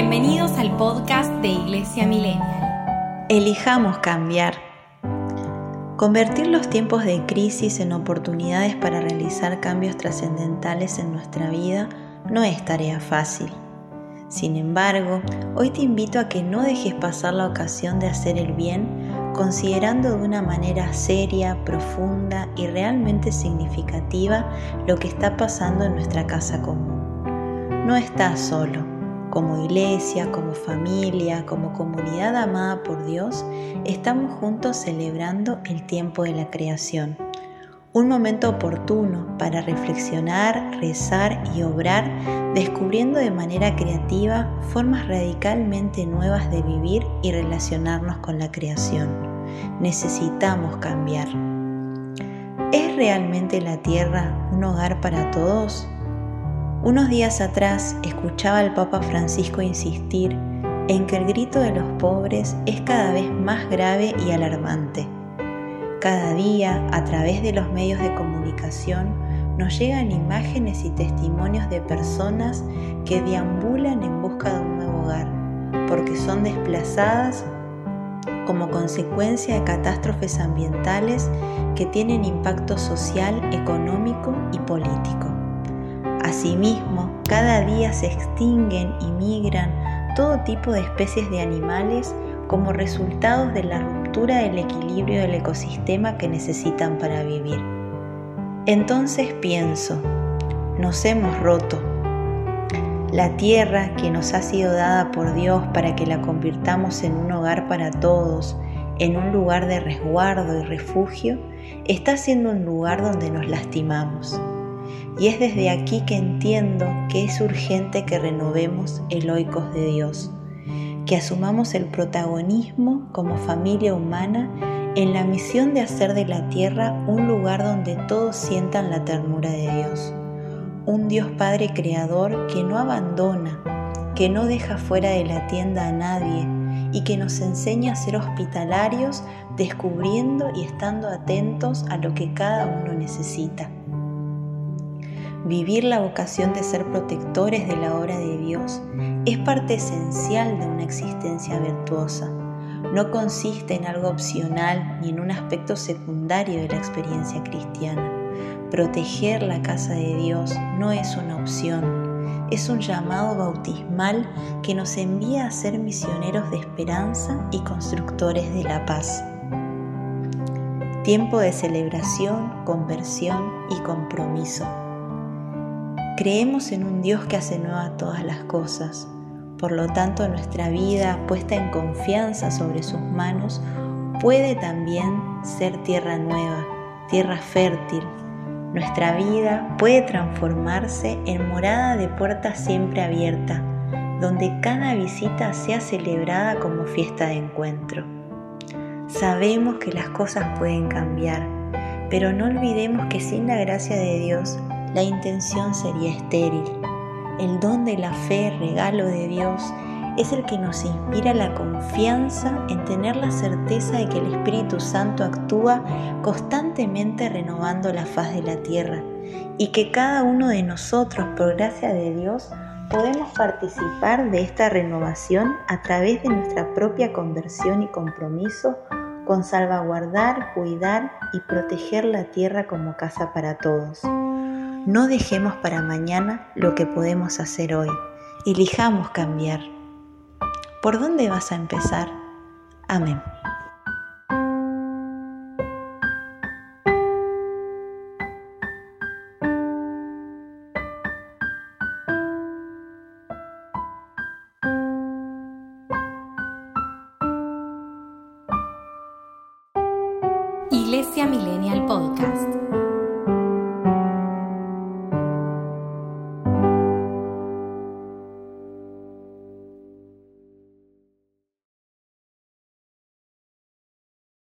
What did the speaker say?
Bienvenidos al podcast de Iglesia Millennial. Elijamos cambiar. Convertir los tiempos de crisis en oportunidades para realizar cambios trascendentales en nuestra vida no es tarea fácil. Sin embargo, hoy te invito a que no dejes pasar la ocasión de hacer el bien considerando de una manera seria, profunda y realmente significativa lo que está pasando en nuestra casa común. No estás solo como iglesia, como familia, como comunidad amada por Dios, estamos juntos celebrando el tiempo de la creación. Un momento oportuno para reflexionar, rezar y obrar, descubriendo de manera creativa formas radicalmente nuevas de vivir y relacionarnos con la creación. Necesitamos cambiar. ¿Es realmente la tierra un hogar para todos? Unos días atrás escuchaba al Papa Francisco insistir en que el grito de los pobres es cada vez más grave y alarmante. Cada día, a través de los medios de comunicación, nos llegan imágenes y testimonios de personas que deambulan en busca de un nuevo hogar, porque son desplazadas como consecuencia de catástrofes ambientales que tienen impacto social, económico y político. Asimismo, cada día se extinguen y migran todo tipo de especies de animales como resultados de la ruptura del equilibrio del ecosistema que necesitan para vivir. Entonces pienso, nos hemos roto. La tierra que nos ha sido dada por Dios para que la convirtamos en un hogar para todos, en un lugar de resguardo y refugio, está siendo un lugar donde nos lastimamos. Y es desde aquí que entiendo que es urgente que renovemos el oikos de Dios, que asumamos el protagonismo como familia humana en la misión de hacer de la tierra un lugar donde todos sientan la ternura de Dios. Un Dios Padre Creador que no abandona, que no deja fuera de la tienda a nadie y que nos enseña a ser hospitalarios descubriendo y estando atentos a lo que cada uno necesita. Vivir la vocación de ser protectores de la obra de Dios es parte esencial de una existencia virtuosa. No consiste en algo opcional ni en un aspecto secundario de la experiencia cristiana. Proteger la casa de Dios no es una opción, es un llamado bautismal que nos envía a ser misioneros de esperanza y constructores de la paz. Tiempo de celebración, conversión y compromiso. Creemos en un Dios que hace nueva todas las cosas. Por lo tanto, nuestra vida puesta en confianza sobre sus manos puede también ser tierra nueva, tierra fértil. Nuestra vida puede transformarse en morada de puerta siempre abierta, donde cada visita sea celebrada como fiesta de encuentro. Sabemos que las cosas pueden cambiar, pero no olvidemos que sin la gracia de Dios la intención sería estéril. El don de la fe, regalo de Dios, es el que nos inspira la confianza en tener la certeza de que el Espíritu Santo actúa constantemente renovando la faz de la tierra y que cada uno de nosotros, por gracia de Dios, podemos participar de esta renovación a través de nuestra propia conversión y compromiso con salvaguardar, cuidar y proteger la tierra como casa para todos. No dejemos para mañana lo que podemos hacer hoy. Elijamos cambiar. ¿Por dónde vas a empezar? Amén. Iglesia Millennial Podcast.